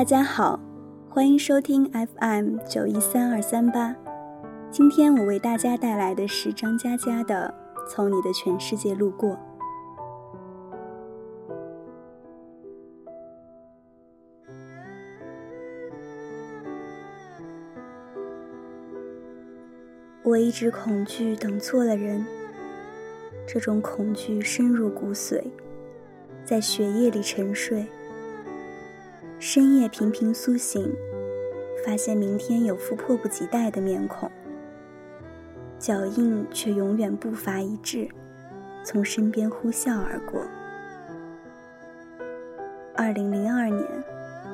大家好，欢迎收听 FM 九一三二三八。今天我为大家带来的是张嘉佳的《从你的全世界路过》。我一直恐惧等错了人，这种恐惧深入骨髓，在血液里沉睡。深夜频频苏醒，发现明天有副迫不及待的面孔，脚印却永远步伐一致，从身边呼啸而过。二零零二年，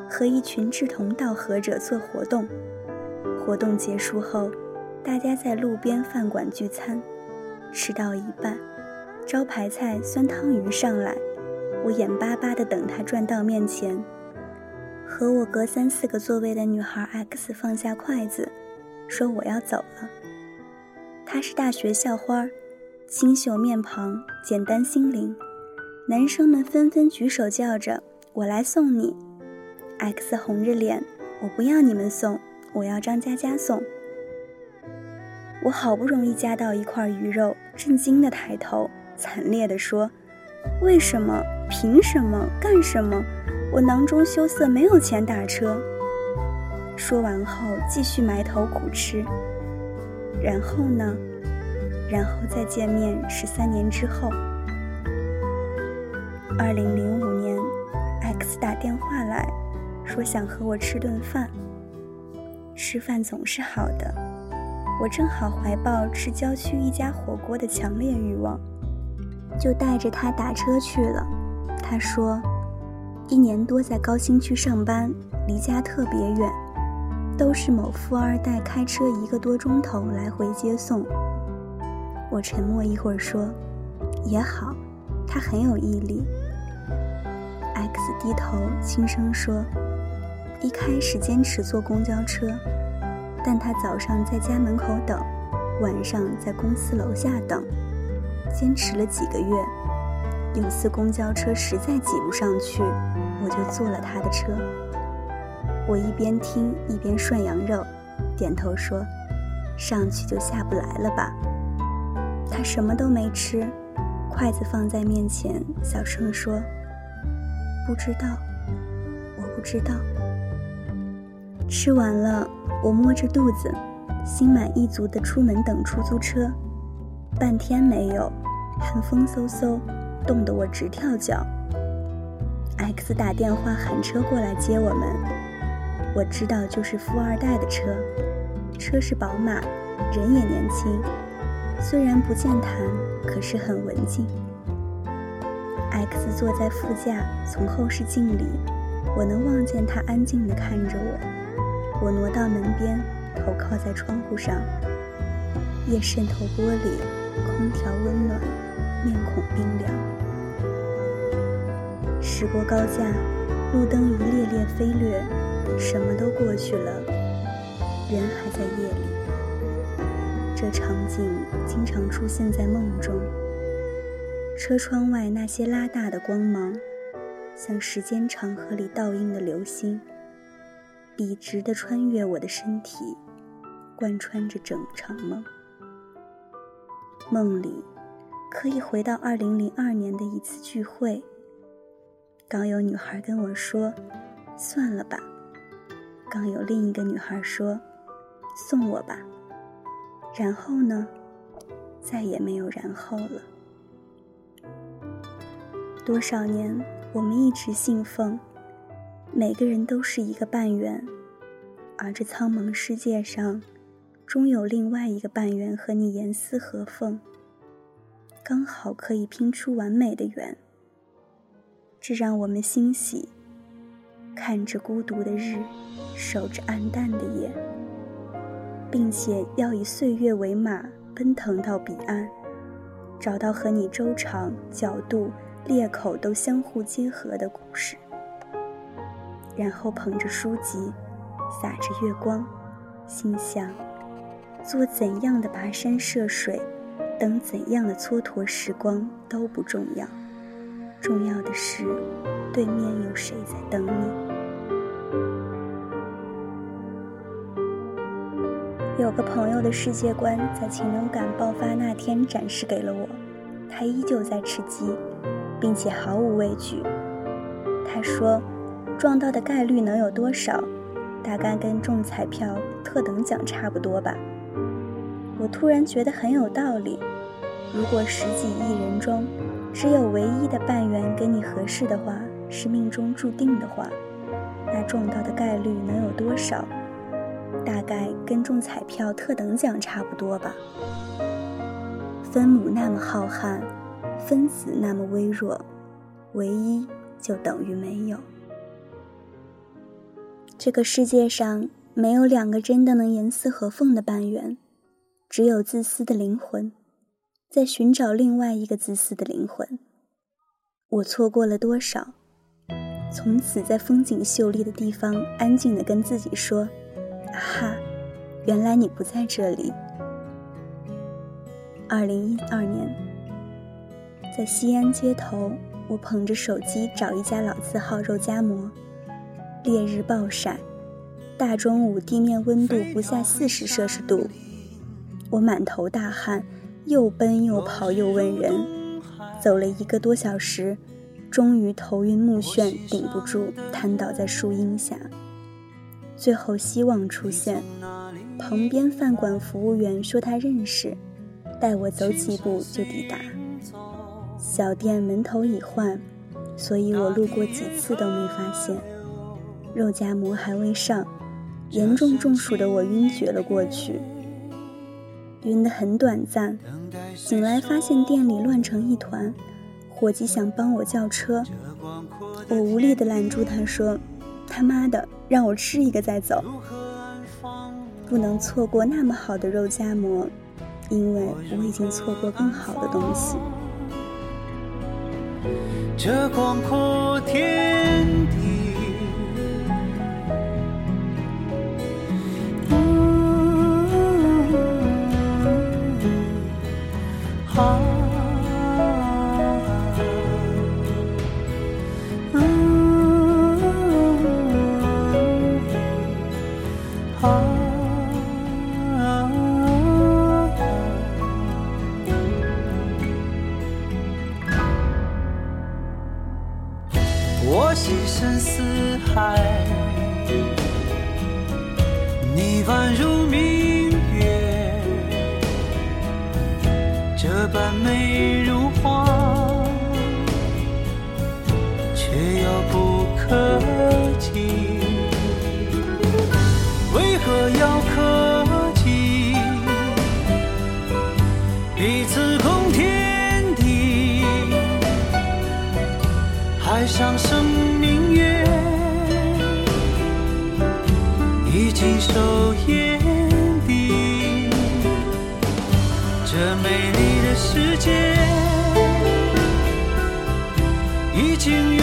和一群志同道合者做活动，活动结束后，大家在路边饭馆聚餐，吃到一半，招牌菜酸汤鱼上来，我眼巴巴地等它转到面前。和我隔三四个座位的女孩 X 放下筷子，说：“我要走了。”她是大学校花，清秀面庞，简单心灵。男生们纷纷举手叫着：“我来送你。”X 红着脸：“我不要你们送，我要张佳佳送。”我好不容易夹到一块鱼肉，震惊的抬头，惨烈的说：“为什么？凭什么？干什么？”我囊中羞涩，没有钱打车。说完后，继续埋头苦吃。然后呢？然后再见面是三年之后。二零零五年，X 打电话来说想和我吃顿饭。吃饭总是好的，我正好怀抱吃郊区一家火锅的强烈欲望，就带着他打车去了。他说。一年多在高新区上班，离家特别远，都是某富二代开车一个多钟头来回接送。我沉默一会儿说：“也好，他很有毅力。”X 低头轻声说：“一开始坚持坐公交车，但他早上在家门口等，晚上在公司楼下等，坚持了几个月。有次公交车实在挤不上去。”我就坐了他的车，我一边听一边涮羊肉，点头说：“上去就下不来了吧？”他什么都没吃，筷子放在面前，小声说：“不知道，我不知道。”吃完了，我摸着肚子，心满意足地出门等出租车，半天没有，寒风嗖嗖，冻得我直跳脚。X 打电话喊车过来接我们，我知道就是富二代的车，车是宝马，人也年轻，虽然不健谈，可是很文静。X 坐在副驾，从后视镜里，我能望见他安静地看着我。我挪到门边，头靠在窗户上，夜渗透玻璃，空调温暖，面孔冰凉。驶过高架，路灯一列列飞掠，什么都过去了，人还在夜里。这场景经常出现在梦中。车窗外那些拉大的光芒，像时间长河里倒映的流星，笔直地穿越我的身体，贯穿着整场梦。梦里，可以回到二零零二年的一次聚会。刚有女孩跟我说：“算了吧。”刚有另一个女孩说：“送我吧。”然后呢？再也没有然后了。多少年，我们一直信奉，每个人都是一个半圆，而这苍茫世界上，终有另外一个半圆和你严丝合缝，刚好可以拼出完美的圆。这让我们欣喜，看着孤独的日，守着暗淡的夜，并且要以岁月为马，奔腾到彼岸，找到和你周长、角度、裂口都相互结合的故事。然后捧着书籍，洒着月光，心想：做怎样的跋山涉水，等怎样的蹉跎时光都不重要。重要的是对面有谁在等你？有个朋友的世界观在禽流感爆发那天展示给了我他依旧在吃鸡并且毫无畏惧。他说撞到的概率能有多少？大概跟中彩票特等奖差不多吧。我突然觉得很有道理如果十几亿人中只有唯一的半圆跟你合适的话，是命中注定的话，那撞到的概率能有多少？大概跟中彩票特等奖差不多吧。分母那么浩瀚，分子那么微弱，唯一就等于没有。这个世界上没有两个真的能严丝合缝的半圆，只有自私的灵魂在寻找另外一个自私的灵魂。我错过了多少？从此在风景秀丽的地方安静地跟自己说。啊哈，原来你不在这里。二零一二年，在西安街头，我捧着手机找一家老字号肉夹馍。烈日暴晒，大中午地面温度不下四十摄氏度，我满头大汗，又奔又跑又问人，走了一个多小时，终于头晕目眩，顶不住，瘫倒在树荫下。最后希望出现，旁边饭馆服务员说他认识，带我走几步就抵达。小店门头已换，所以我路过几次都没发现。肉夹馍还未上，严重中暑的我晕厥了过去，晕得很短暂。醒来发现店里乱成一团，伙计想帮我叫车，我无力地拦住他说。他妈的，让我吃一个再走，不能错过那么好的肉夹馍，因为我已经错过更好的东西。这广阔天地。四海，你宛如明月，这般美已经收眼底，这美丽的世界已经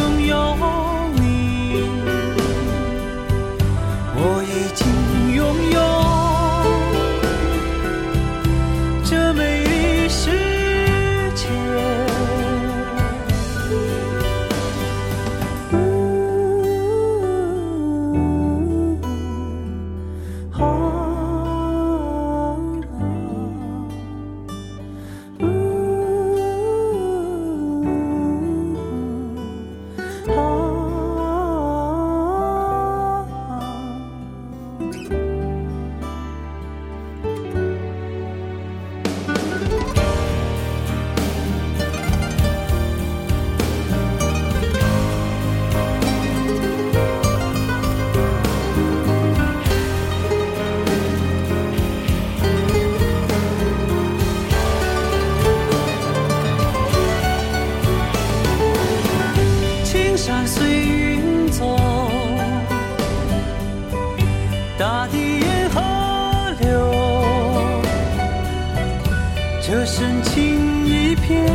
情一片，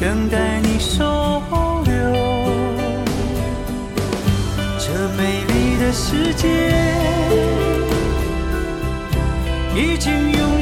等待你收留。这美丽的世界已经拥有。